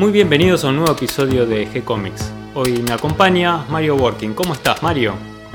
Muy bienvenidos a un nuevo episodio de G-Comics. Hoy me acompaña Mario Working. ¿Cómo estás, Mario?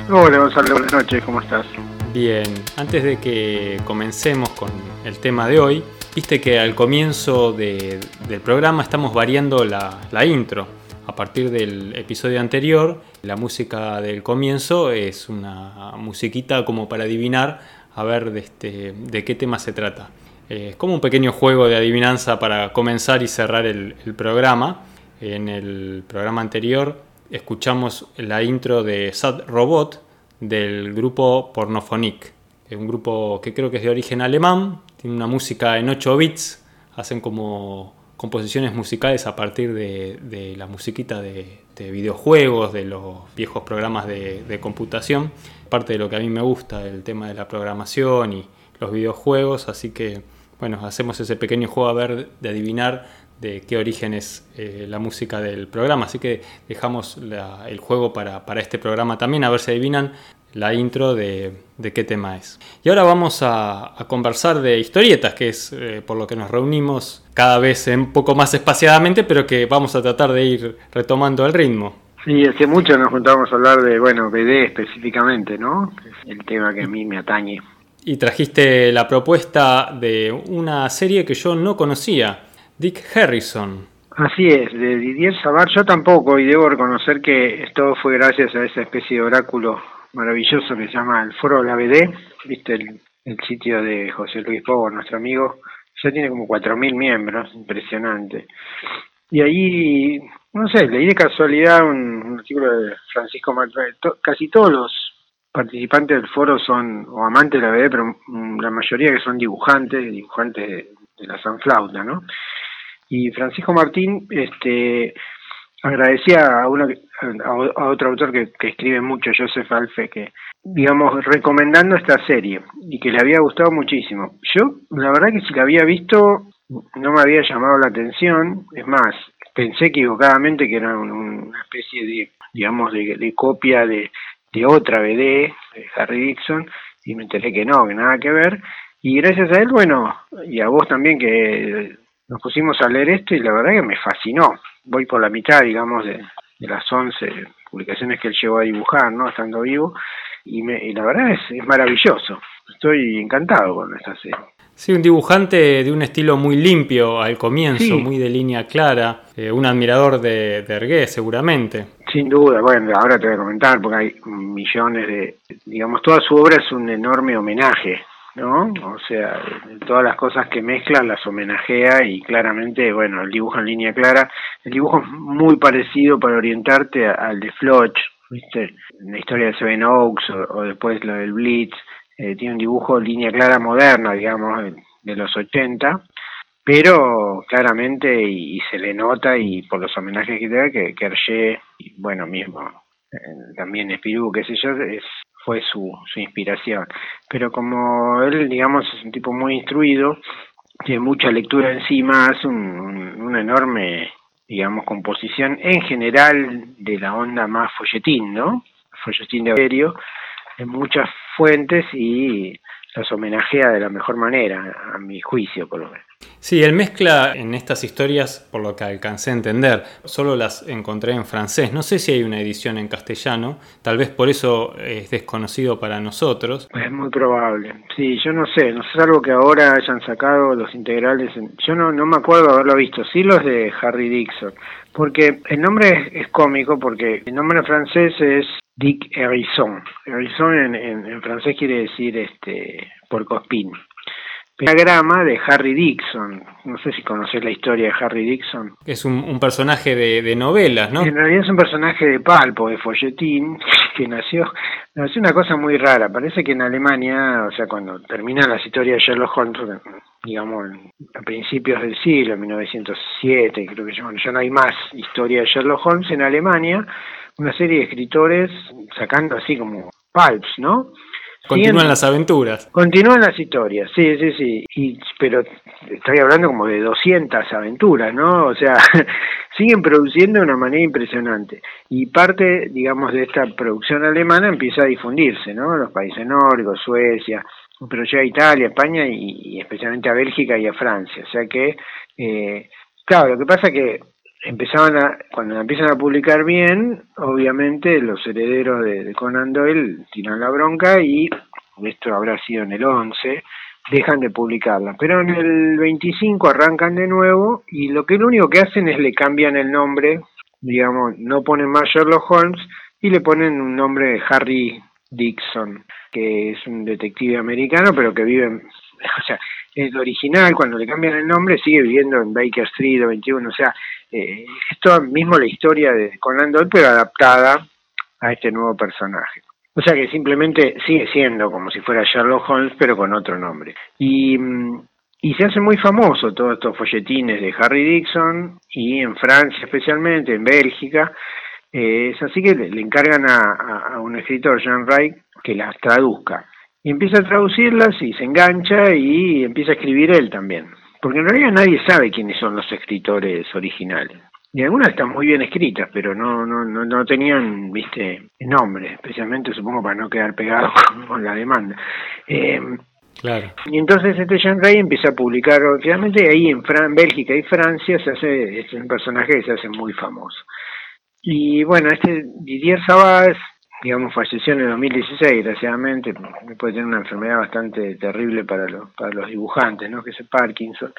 Hola, Gonzalo. Buenas noches. ¿Cómo estás? Bien. Antes de que comencemos con el tema de hoy, viste que al comienzo del programa estamos variando la, intro. A partir del episodio anterior, la música del comienzo es una musiquita como para adivinar a ver de, este, de qué tema se trata. Eh, es como un pequeño juego de adivinanza para comenzar y cerrar el, programa. En el programa anterior escuchamos la intro de Sad Robot del grupo Pornophonic, es un grupo que creo que es de origen alemán, tiene una música en 8 bits, hacen como composiciones musicales a partir de, la musiquita de, videojuegos, de los viejos programas de, de computación, parte de lo que a mí me gusta, el tema de la programación y los videojuegos, así que bueno, hacemos ese pequeño juego a ver de adivinar de qué origen es eh, la música del programa. Así que dejamos el juego para, este programa también, a ver si adivinan la intro de, qué tema es. Y ahora vamos a, conversar de historietas, que es eh, por lo que nos reunimos cada vez un poco más espaciadamente, pero que vamos a tratar de ir retomando el ritmo. Sí, hace mucho nos juntamos a hablar de, bueno, BD específicamente, ¿no? Es el tema que a mí me atañe y trajiste la propuesta de una serie que yo no conocía, Dick Harrison. Así es, de Didier Sabar, yo tampoco, y debo reconocer que esto fue gracias a esa especie de oráculo maravilloso que se llama el Foro de la BD, viste el, sitio de José Luis Pogo, nuestro amigo, ya tiene como 4.000 miembros, impresionante. Y ahí, no sé, leí de casualidad un, artículo de Francisco Martínez, casi todos los participantes del foro son o amantes de la BD, pero la mayoría que son dibujantes, dibujantes de, la Sanflauta, ¿no? Y Francisco Martín este, agradecía a, una, a, otro autor que, escribe mucho, Joseph Alfe, que, digamos, recomendando esta serie y que le había gustado muchísimo. Yo, la verdad que si la había visto, no me había llamado la atención, es más, pensé equivocadamente que era una especie de, digamos, de copia de, de otra BD, de Harry Dixon, y me enteré que no, que nada que ver. Y gracias a él, bueno, y a vos también que nos pusimos a leer esto y la verdad que me fascinó. Voy por la mitad, digamos, de, las 11 publicaciones que él llegó a dibujar, ¿no? Estando vivo. Y, me, y la verdad es, es maravilloso. Estoy encantado con esta serie. Sí, un dibujante de un estilo muy limpio al comienzo, muy de línea clara, eh, un admirador de, de seguramente. Sin duda, bueno, ahora te voy a comentar porque hay millones de, digamos, toda su obra es un enorme homenaje, ¿no? O sea, todas las cosas que mezcla las homenajea y claramente, bueno, el dibujo en línea clara, el dibujo es muy parecido para orientarte al de Floch, ¿viste? La historia de Seven Oaks o, después lo del Blitz, eh, tiene un dibujo línea clara moderna, digamos, de los 80, pero claramente y, se le nota y por los homenajes que te da que, que bueno, mismo, eh, también Espirú, qué sé yo, es, fue su, su inspiración. Pero como él, digamos, es un tipo muy instruido, tiene mucha lectura encima, hace un, una enorme, digamos, composición en general de la onda más folletín, ¿no? Folletín de aéreo, en muchas fuentes y los homenajea de la mejor manera, a mi juicio por lo menos. Sí, él mezcla en estas historias, por lo que alcancé a entender, solo las encontré en francés. No sé si hay una edición en castellano, tal vez por eso es desconocido para nosotros. Es muy probable. Sí, yo no sé, no sé algo que ahora hayan sacado los integrales. Yo no, no me acuerdo haberlo visto, sí los de Harry Dixon, porque el nombre es, cómico, porque el nombre francés es Dick Harrison. Harrison en, en, francés quiere decir este porcospín. Pentagrama de Harry Dixon. No sé si conoces la historia de Harry Dixon. Es un, personaje de, novelas, ¿no? En realidad es un personaje de palpo, de folletín, que nació, nació una cosa muy rara. Parece que en Alemania, o sea, cuando terminan las historias de Sherlock Holmes, digamos, a principios del siglo, 1907, creo que ya, ya no hay más historia de Sherlock Holmes en Alemania, una serie de escritores sacando así como palps, ¿no? Continúan las aventuras. Continúan las historias, sí, sí, sí. Y, pero estoy hablando como de 200 aventuras, ¿no? O sea, siguen produciendo de una manera impresionante. Y parte, digamos, de esta producción alemana empieza a difundirse, ¿no? Los países nórdicos, Suecia, pero ya a Italia, España y, especialmente a Bélgica y a Francia. O sea que, eh, claro, lo que pasa que empezaban a, cuando empiezan a publicar bien, obviamente los herederos de, Conan Doyle tiran la bronca y esto habrá sido en el 11, dejan de publicarla. Pero en el 25 arrancan de nuevo y lo que lo único que hacen es le cambian el nombre, digamos, no ponen más Sherlock Holmes y le ponen un nombre de Harry Dixon, que es un detective americano, pero que vive en, o sea, el original, cuando le cambian el nombre, sigue viviendo en Baker Street o 21, o sea, eh, esto mismo la historia de Conan Doyle, pero adaptada a este nuevo personaje. O sea que simplemente sigue siendo como si fuera Sherlock Holmes, pero con otro nombre. Y, y se hace muy famoso todos estos folletines de Harry Dixon, y en Francia especialmente, en Bélgica. Eh, es así que le, encargan a, a, un escritor, Jean Wright, que las traduzca. Y empieza a traducirlas y se engancha y empieza a escribir él también. Porque en realidad nadie sabe quiénes son los escritores originales. Y algunas están muy bien escritas, pero no, no, no, no tenían, viste, nombre, especialmente supongo para no quedar pegado con, la demanda. Eh, claro. Y entonces este Jean Ray empieza a publicar, obviamente ahí en Fran Bélgica y Francia se hace, es un personaje que se hace muy famoso. Y bueno, este Didier Sabas digamos, falleció en el 2016, desgraciadamente, puede tener una enfermedad bastante terrible para los, para los dibujantes, ¿no? que es Parkinson.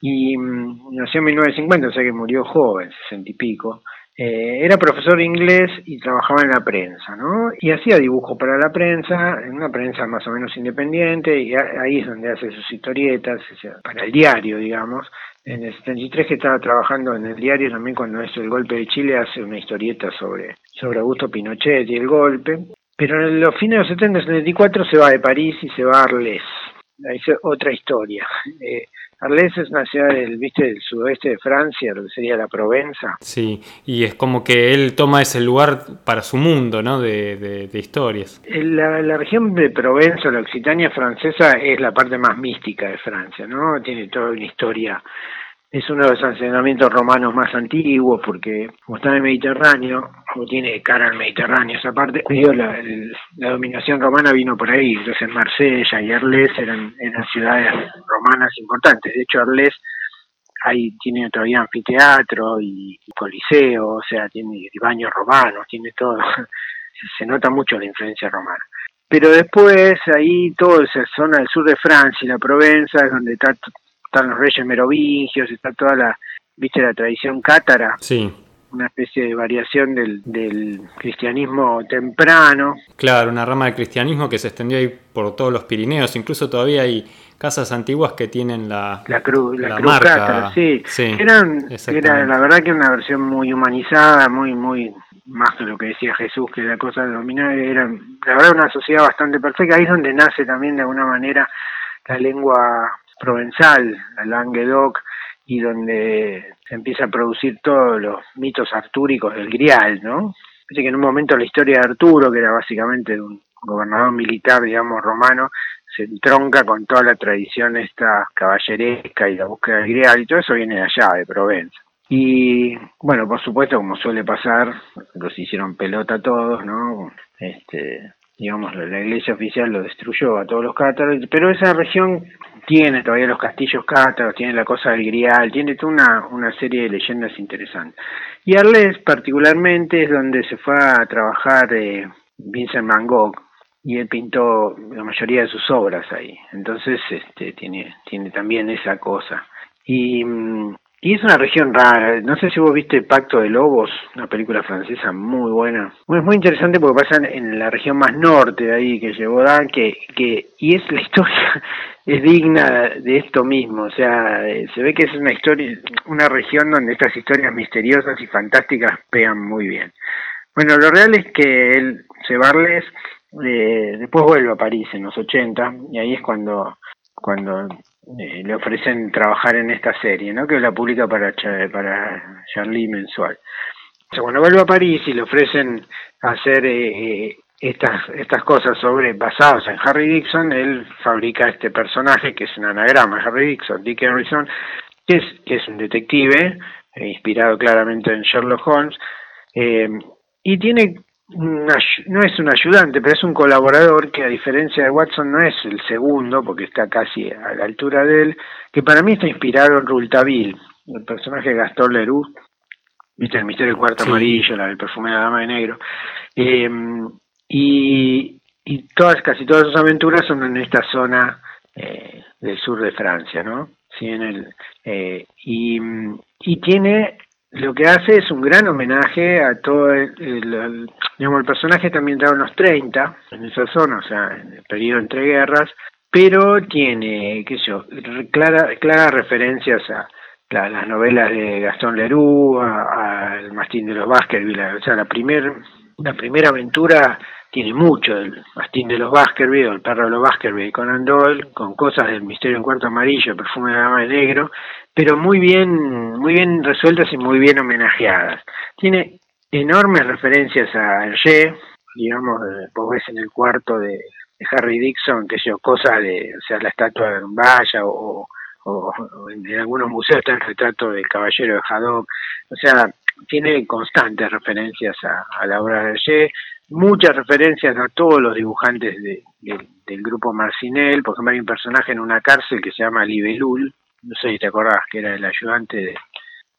Y mm, nació en 1950, o sea que murió joven, sesenta y pico. Eh, era profesor de inglés y trabajaba en la prensa, ¿no? Y hacía dibujos para la prensa, en una prensa más o menos independiente, y ahí es donde hace sus historietas, para el diario, digamos. En el 73 que estaba trabajando en el diario también cuando es el golpe de Chile hace una historieta sobre, sobre Augusto Pinochet y el golpe. Pero en los fines de los 70 74 se va de París y se va a Arles. Ahí es otra historia. Eh, Arles es una ciudad del, ¿viste, del sudoeste de Francia, lo que sería la Provenza. Sí, y es como que él toma ese lugar para su mundo, ¿no? De, de, historias. La, la, región de Provenza, la Occitania francesa, es la parte más mística de Francia, ¿no? Tiene toda una historia es uno de los asentamientos romanos más antiguos porque como está en el Mediterráneo, o tiene cara al Mediterráneo esa parte, la, la, dominación romana vino por ahí, entonces Marsella y Arles eran, eran ciudades romanas importantes, de hecho Arles ahí tiene todavía anfiteatro y, coliseo, o sea, tiene baños romanos, tiene todo, se nota mucho la influencia romana. Pero después ahí toda esa zona del sur de Francia y la Provenza es donde está están los reyes merovingios, está toda la, viste, la tradición cátara. Sí. Una especie de variación del, del cristianismo temprano. Claro, una rama del cristianismo que se extendió ahí por todos los Pirineos. Incluso todavía hay casas antiguas que tienen la, la, cruz, la, cruz cátara, sí. Eran, era la verdad que una versión muy humanizada, muy, muy más que lo que decía Jesús, que la cosa dominaba, era la verdad una sociedad bastante perfecta. Ahí es donde nace también de alguna manera la lengua provenzal, el Languedoc, y donde se empieza a producir todos los mitos artúricos del Grial, ¿no? Que en un momento la historia de Arturo, que era básicamente un gobernador militar, digamos, romano, se entronca con toda la tradición esta caballeresca y la búsqueda del Grial, y todo eso viene de allá, de Provenza. Y bueno, por supuesto, como suele pasar, los hicieron pelota todos, ¿no? Este, digamos, la iglesia oficial lo destruyó a todos los cátaros, pero esa región tiene todavía los castillos cátaros, tiene la cosa del grial, tiene toda una, una serie de leyendas interesantes. Y Arles particularmente es donde se fue a trabajar eh, Vincent Van Gogh y él pintó la mayoría de sus obras ahí. Entonces este, tiene, tiene también esa cosa. Y mm, y es una región rara. No sé si vos viste Pacto de Lobos, una película francesa muy buena. Es muy interesante porque pasa en la región más norte de ahí que llevó Dan, que, que, y es la historia es digna de esto mismo. O sea, eh, se ve que es una historia, una región donde estas historias misteriosas y fantásticas pegan muy bien. Bueno, lo real es que él, Cebarles, eh, después vuelve a París en los 80 y ahí es cuando cuando eh, le ofrecen trabajar en esta serie, ¿no? Que la publica para, para Charlie mensual. cuando vuelve a París y le ofrecen hacer eh, eh, estas, estas cosas sobre basadas en Harry Dixon, él fabrica este personaje que es un anagrama, Harry Dixon, Dick Harrison, que es, que es un detective, inspirado claramente en Sherlock Holmes, y tiene no es un ayudante, pero es un colaborador que a diferencia de Watson no es el segundo, porque está casi a la altura de él, que para mí está inspirado en Rouletabille, el personaje de Gastón Leroux, viste, el misterio del cuarto amarillo, la del perfume de la dama de negro. Eh, y, y todas, casi todas sus aventuras son en esta zona eh, del sur de Francia, ¿no? Sí, en el, eh, y, y tiene lo que hace es un gran homenaje a todo el, digamos, el personaje está ambientado en los 30, en esa zona, o sea, en el periodo entre guerras, pero tiene, qué yo, clara, claras referencias a las novelas de Gastón Leroux, al Mastín de los Baskerville, o sea, la, primer, la primera aventura tiene mucho del Mastín de los Baskerville, el perro de los Baskerville con Andol, con cosas del misterio en cuarto amarillo, el perfume de dama de negro, pero muy bien, muy bien resueltas y muy bien homenajeadas. Tiene enormes referencias a Hergé, digamos, vos ves en el cuarto de, Harry Dixon, que yo, cosas de, o sea, la estatua de Rumbaya o, o, en, algunos museos está el retrato del caballero de Haddock, o sea, tiene constantes referencias a, la obra de Hergé, muchas referencias a todos los dibujantes del grupo Marcinel, por ejemplo hay un personaje en una cárcel que se llama Libelul, no sé si te acordás, que era el ayudante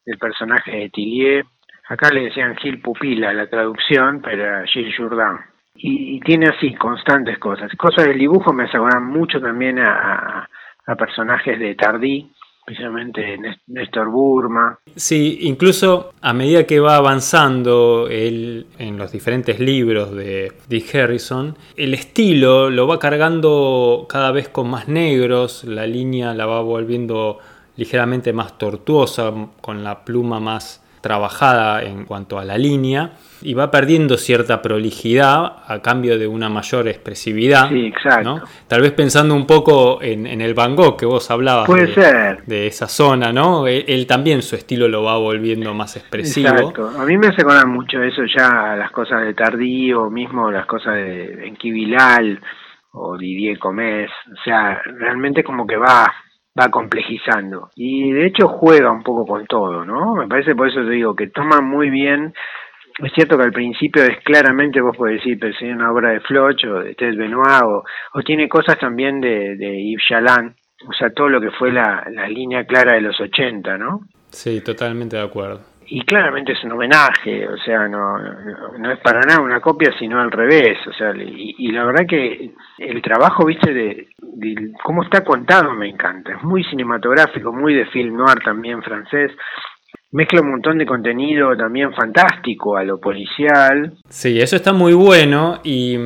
del personaje de Tillier, acá le decían Gil Pupila la traducción, pero Gil Jourdan. Y, tiene así constantes cosas. Cosas del dibujo me aseguran mucho también a, a personajes de Tardí, especialmente Néstor Burma. Sí, incluso a medida que va avanzando él en los diferentes libros de Dick Harrison, el estilo lo va cargando cada vez con más negros, la línea la va volviendo ligeramente más tortuosa, con la pluma más trabajada en cuanto a la línea y va perdiendo cierta prolijidad a cambio de una mayor expresividad. Sí, exacto. Tal vez pensando un poco en, el Van Gogh que vos hablabas Puede de, ser. de esa zona, ¿no? Él, también su estilo lo va volviendo más expresivo. Exacto. A mí me hace acordar mucho eso ya, las cosas de Tardío, mismo las cosas de Enquivilal o Didier Comés. O sea, realmente como que va va complejizando y de hecho juega un poco con todo, ¿no? Me parece por eso te digo que toma muy bien es cierto que al principio es claramente, vos podés decir, pero es una obra de Floch o de Ted Benoit, o, tiene cosas también de, de Yves Chaland, o sea, todo lo que fue la, la línea clara de los 80, ¿no? Sí, totalmente de acuerdo. Y claramente es un homenaje, o sea, no, no, es para nada una copia, sino al revés, o sea, y, la verdad que el trabajo, viste, de, de, cómo está contado me encanta, es muy cinematográfico, muy de film noir también francés, mezcla un montón de contenido también fantástico a lo policial. Sí, eso está muy bueno y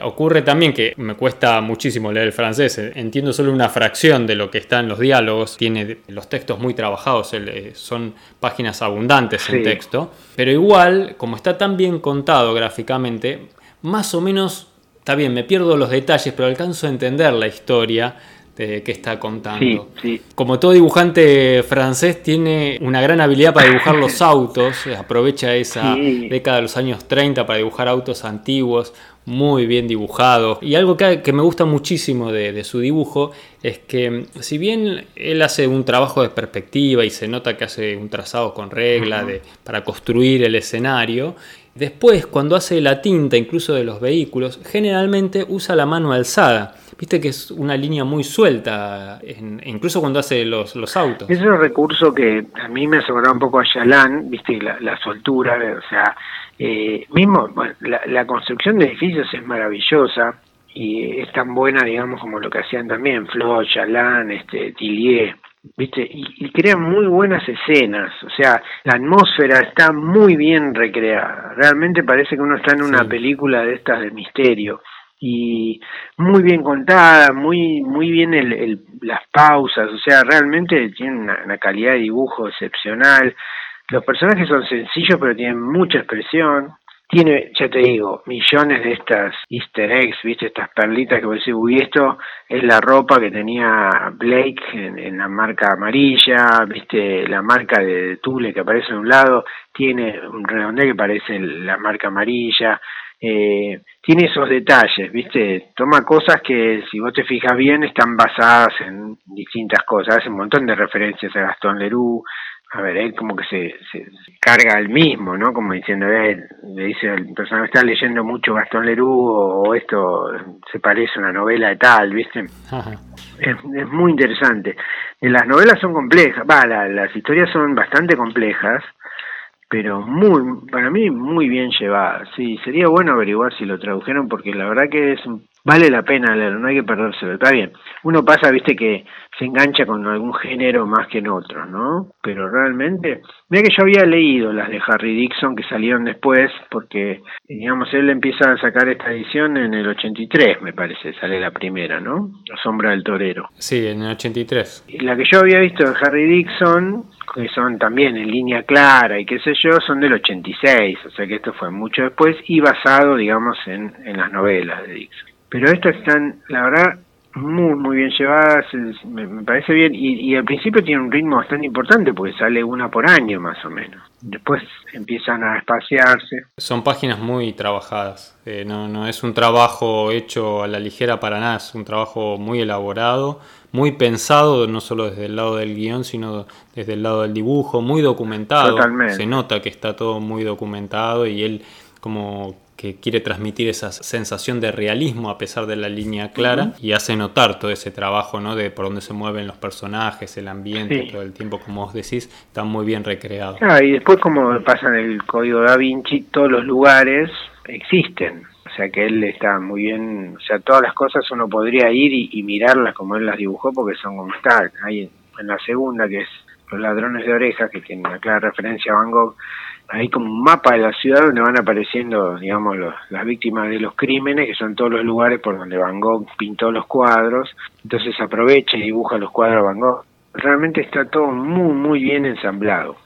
ocurre también que me cuesta muchísimo leer el francés, entiendo solo una fracción de lo que está en los diálogos, tiene los textos muy trabajados, eh, son páginas abundantes en texto, pero igual, como está tan bien contado gráficamente, más o menos, está bien, me pierdo los detalles, pero alcanzo a entender la historia que está contando. Como todo dibujante francés tiene una gran habilidad para dibujar los autos, aprovecha esa década de los años 30 para dibujar autos antiguos, muy bien dibujados. Y algo que, me gusta muchísimo de, su dibujo es que si bien él hace un trabajo de perspectiva y se nota que hace un trazado con regla de, para construir el escenario, después cuando hace la tinta incluso de los vehículos, generalmente usa la mano alzada Viste que es una línea muy suelta, incluso cuando hace los, los autos. Es un recurso que a mí me asombró un poco a Yalan, viste, la, soltura, o sea, eh, mismo la, construcción de edificios es maravillosa y es tan buena, digamos, como lo que hacían también Flo, Yalan, este, Tillier. ¿viste? Y, y, crean muy buenas escenas, o sea, la atmósfera está muy bien recreada, realmente parece que uno está en una película de estas de misterio y muy bien contada, muy muy bien el, las pausas, o sea, realmente tiene una, calidad de dibujo excepcional. Los personajes son sencillos, pero tienen mucha expresión. Tiene, ya te digo, millones de estas easter eggs, viste, estas perlitas que vos decís, uy, esto es la ropa que tenía Blake en, la marca amarilla, viste, la marca de Tule que aparece en un lado, tiene un redondel que parece la marca amarilla, eh, tiene esos detalles, ¿viste? Toma cosas que, si vos te fijas bien, están basadas en distintas cosas. Hace un montón de referencias a Gastón Leroux. A ver, él como que se, se, carga al mismo, ¿no? Como diciendo, él, le dice el personaje, está leyendo mucho Gastón Leroux o, esto se parece a una novela de tal, ¿viste? Es, es, muy interesante. Las novelas son complejas, va, las historias son bastante complejas, pero muy, para mí muy bien llevada. Sí, sería bueno averiguar si lo tradujeron porque la verdad que es vale la pena leerlo, no hay que perdérselo. Está bien, uno pasa, viste, que se engancha con algún género más que en otro, ¿no? Pero realmente, mira que yo había leído las de Harry Dixon que salieron después, porque, digamos, él empieza a sacar esta edición en el 83, me parece, sale la primera, ¿no? La sombra del torero. Sí, en el 83. Y la que yo había visto de Harry Dixon, que son también en línea clara y qué sé yo, son del 86, o sea que esto fue mucho después y basado, digamos, en, en las novelas de Dixon. Pero estas están, la verdad, muy, muy bien llevadas, me, parece bien, y, al principio tiene un ritmo bastante importante porque sale una por año más o menos. Después empiezan a espaciarse. Son páginas muy trabajadas, eh, no, no es un trabajo hecho a la ligera para nada, es un trabajo muy elaborado, muy pensado, no solo desde el lado del guion, sino desde el lado del dibujo, muy documentado. Totalmente. Se nota que está todo muy documentado y él como que quiere transmitir esa sensación de realismo a pesar de la línea clara y hace notar todo ese trabajo ¿no? de por dónde se mueven los personajes, el ambiente, todo el tiempo, como vos decís, está muy bien recreado. Ah, y después como pasa en el código da Vinci, todos los lugares existen. O sea que él está muy bien, o sea, todas las cosas uno podría ir y, mirarlas como él las dibujó porque son como están. Hay en la segunda que es Los ladrones de orejas, que tiene una clara referencia a Van Gogh, hay como un mapa de la ciudad donde van apareciendo, digamos, las víctimas de los crímenes, que son todos los lugares por donde Van Gogh pintó los cuadros. Entonces aprovecha y dibuja los cuadros de Van Gogh. Realmente está todo muy, muy bien ensamblado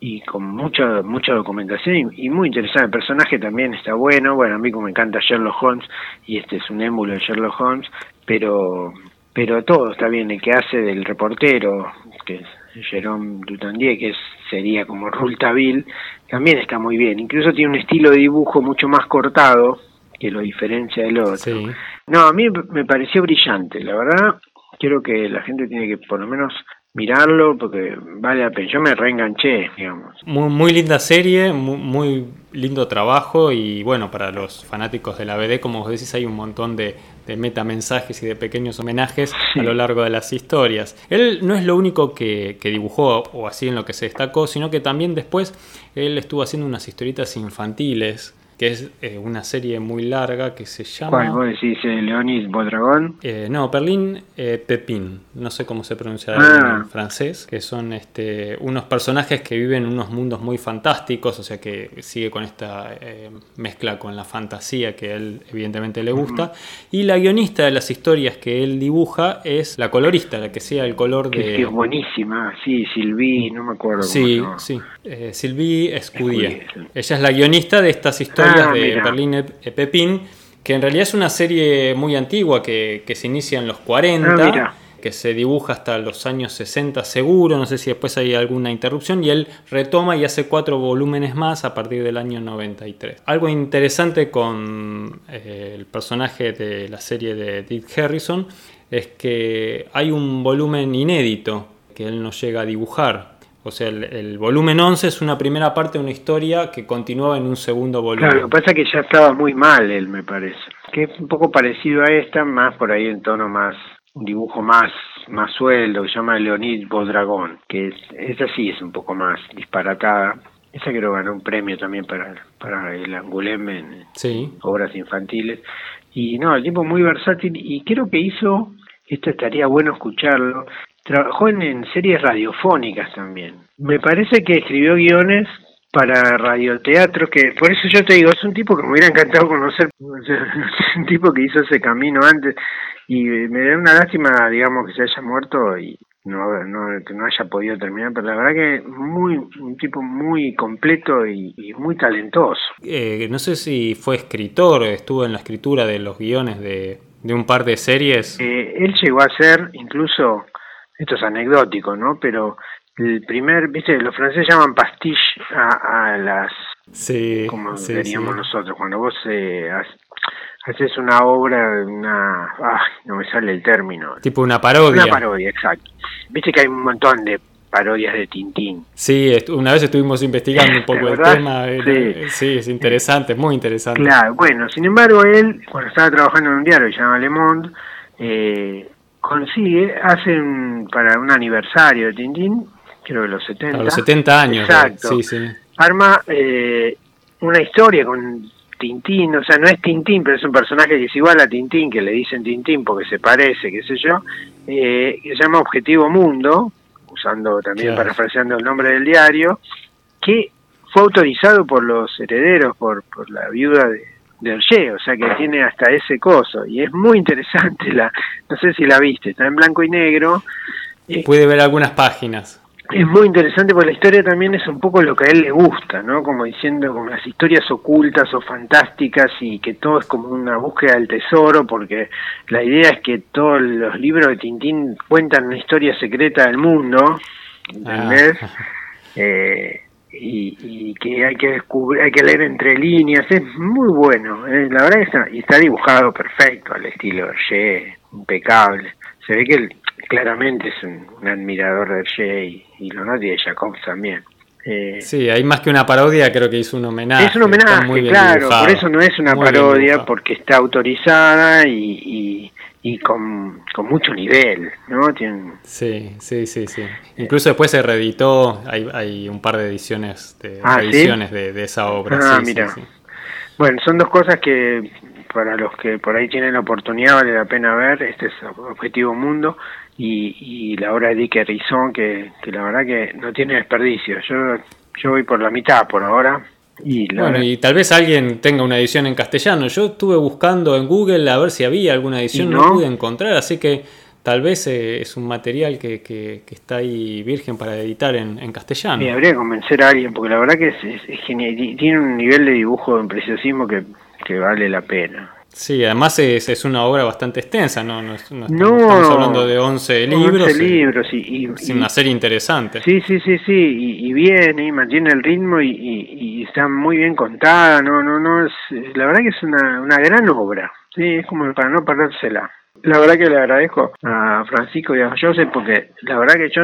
y con mucha mucha documentación y, muy interesante. El personaje también está bueno. Bueno, a mí como me encanta Sherlock Holmes y este es un émulo de Sherlock Holmes, pero pero todo está bien. El que hace del reportero, que es Jerome Dutandier, que sería como Rultaville, también está muy bien. Incluso tiene un estilo de dibujo mucho más cortado, que lo diferencia del otro. No, a mí me pareció brillante, la verdad. Creo que la gente tiene que por lo menos mirarlo porque vale la pena. Yo me reenganché, digamos. Muy, muy linda serie, muy, lindo trabajo y bueno, para los fanáticos de la BD, como vos decís, hay un montón de, de metamensajes y de pequeños homenajes a lo largo de las historias. Él no es lo único que, que, dibujó o así en lo que se destacó, sino que también después él estuvo haciendo unas historietas infantiles que es eh, una serie muy larga que se llama... ¿Cuál vos decís? Eh, ¿Leonis Bodragón? Eh, no, Perlín Pepín, no sé cómo se pronuncia ah. en francés, que son este, unos personajes que viven en unos mundos muy fantásticos, o sea que sigue con esta mezcla con la fantasía que a él evidentemente le gusta, y la guionista de las historias que él dibuja es la colorista, la que sea el color de... Que es buenísima, sí, Sylvie, no me acuerdo. Sí, sí, Sylvie Escudier. Ella es la guionista de estas historias Ah, de Berlín e Pepín, que en realidad es una serie muy antigua que, se inicia en los 40. Ah, que se dibuja hasta los años 60 seguro, no sé si después hay alguna interrupción, y él retoma y hace cuatro volúmenes más a partir del año 93. Algo interesante con eh, el personaje de la serie de Dick Harrison es que hay un volumen inédito que él no llega a dibujar, o sea, el, volumen 11 es una primera parte de una historia que continuaba en un segundo volumen. Claro, lo que pasa es que ya estaba muy mal él, me parece. Que es un poco parecido a esta, más por ahí en tono más, un dibujo más más sueldo, que se llama Leonid Bodragón, que es, esa sí es un poco más disparatada. Esa creo ganó un premio también para, para el Angoulême en obras infantiles. Y no, el tipo muy versátil y creo que hizo, esto estaría bueno escucharlo, Trabajó en, series radiofónicas también. Me parece que escribió guiones para radioteatro, que por eso yo te digo, es un tipo que me hubiera encantado conocer, es un tipo que hizo ese camino antes y me da una lástima, digamos, que se haya muerto y no, no, que no haya podido terminar, pero la verdad que muy un tipo muy completo y, muy talentoso. Eh, no sé si fue escritor, estuvo en la escritura de los guiones de, de un par de series. Eh, él llegó a ser incluso esto es anecdótico, ¿no? Pero el primer, viste, los franceses llaman pastiche a, las, sí, como sí, diríamos nosotros, cuando vos eh, haces una obra, una, ay, no me sale el término. Tipo una parodia. Una parodia, exacto. Viste que hay un montón de parodias de Tintín. Sí, una vez estuvimos investigando un poco el tema. Sí. sí. es interesante, muy interesante. Claro, bueno, sin embargo, él, cuando estaba trabajando en un diario que se llama Le Monde, eh, consigue, hacen para un aniversario de Tintín, creo que los 70. A los 70 años. Exacto. Sí, sí. arma eh, una historia con Tintín, o sea, no es Tintín, pero es un personaje que es igual a Tintín, que le dicen Tintín porque se parece, qué sé yo, eh, que se llama Objetivo Mundo, usando también, parafraseando el nombre del diario, que fue autorizado por los herederos, por, por la viuda de, de o sea que tiene hasta ese coso, y es muy interesante, la no sé si la viste, está en blanco y negro. Puede ver algunas páginas es muy interesante porque la historia también es un poco lo que a él le gusta, ¿no? Como diciendo, como las historias ocultas o fantásticas y que todo es como una búsqueda del tesoro, porque la idea es que todos los libros de Tintín cuentan una historia secreta del mundo, ¿entendés? Ah. Eh, y, que hay que descubrir, hay que leer entre líneas, es muy bueno, eh, la verdad que está, y está dibujado perfecto, al estilo Hergé, impecable. Se ve que el, claramente es un, admirador de Hergé y, y y de Jacob también. Eh, sí, hay más que una parodia, creo que hizo un homenaje. Es un homenaje, claro, por eso no es una parodia, porque está autorizada y, y, con, con, mucho nivel, ¿no? Sí, sí, sí, sí. Incluso después se reeditó, hay, hay un par de ediciones de, ah, ediciones de, esa obra. Ah, mira. Bueno, son dos cosas que para los que por ahí tienen la oportunidad vale la pena ver, este es Objetivo Mundo y, la obra de Dick Rizón que, que la verdad que no tiene desperdicio. Yo, yo voy por la mitad por ahora. Y bueno, y tal vez alguien tenga una edición en castellano. Yo estuve buscando en Google a ver si había alguna edición, no, pude encontrar, así que tal vez eh, es un material que, que, está ahí virgen para editar en, en castellano. Me habría que convencer a alguien, porque la verdad que es, genial. Tiene un nivel de dibujo de preciosismo que, que vale la pena. Sí, además es, es una obra bastante extensa, ¿no? No, estamos, hablando de 11 libros. 11 libros y, y, una serie interesante. Sí, sí, sí, sí, y, viene y mantiene el ritmo y, está muy bien contada, no, no, no, es, la verdad que es una, una gran obra, sí, es como para no perdérsela. La verdad que le agradezco a Francisco y a José porque la verdad que yo,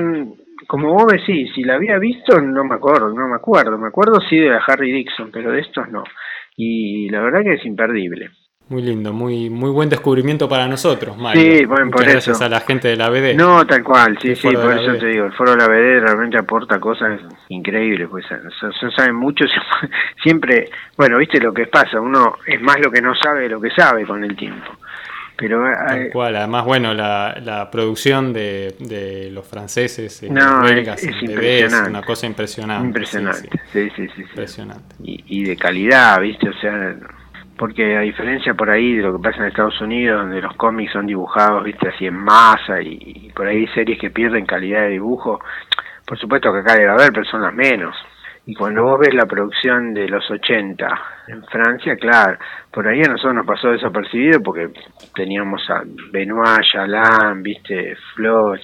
como vos decís, si la había visto no me acuerdo, no me acuerdo, me acuerdo sí de la Harry Dixon, pero de estos no. Y la verdad que es imperdible. Muy lindo, muy muy buen descubrimiento para nosotros, Mario. Sí, bueno, por gracias a la gente de la BD. No, tal cual, sí, sí, por eso te digo, el foro de la BD realmente aporta cosas increíbles, pues se saben mucho, siempre, bueno, viste lo que pasa, uno es más lo que no sabe de lo que sabe con el tiempo. Pero tal cual, además, bueno, la, la producción de, de los franceses, y no, belgas, es, es, una cosa impresionante. Impresionante, sí, sí, sí. impresionante. Y, y de calidad, viste, o sea porque a diferencia por ahí de lo que pasa en Estados Unidos, donde los cómics son dibujados, viste, así en masa y, por ahí hay series que pierden calidad de dibujo, por supuesto que acá debe haber personas menos. Y cuando vos ves la producción de los 80 en Francia, claro, por ahí a nosotros nos pasó desapercibido porque teníamos a Benoit, Jalan, viste, Floch,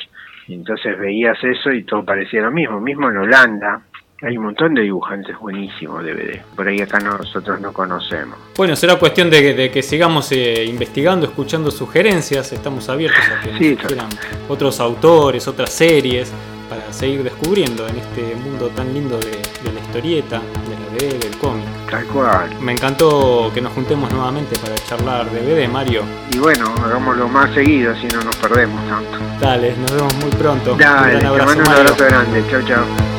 y entonces veías eso y todo parecía lo mismo. Mismo en Holanda, hay un montón de dibujantes buenísimos de DVD, por ahí acá nosotros no conocemos. Bueno, será cuestión de, que sigamos eh, investigando, escuchando sugerencias, estamos abiertos a que nos quieran otros autores, otras series, para seguir descubriendo en este mundo tan lindo de, la historieta, de la DVD, del cómic. Tal cual. Me encantó que nos juntemos nuevamente para charlar de DVD, Mario. Y bueno, hagámoslo más seguido, si no nos perdemos tanto. Dale, nos vemos muy pronto. Dale, un te mando un abrazo grande. Chao, chao.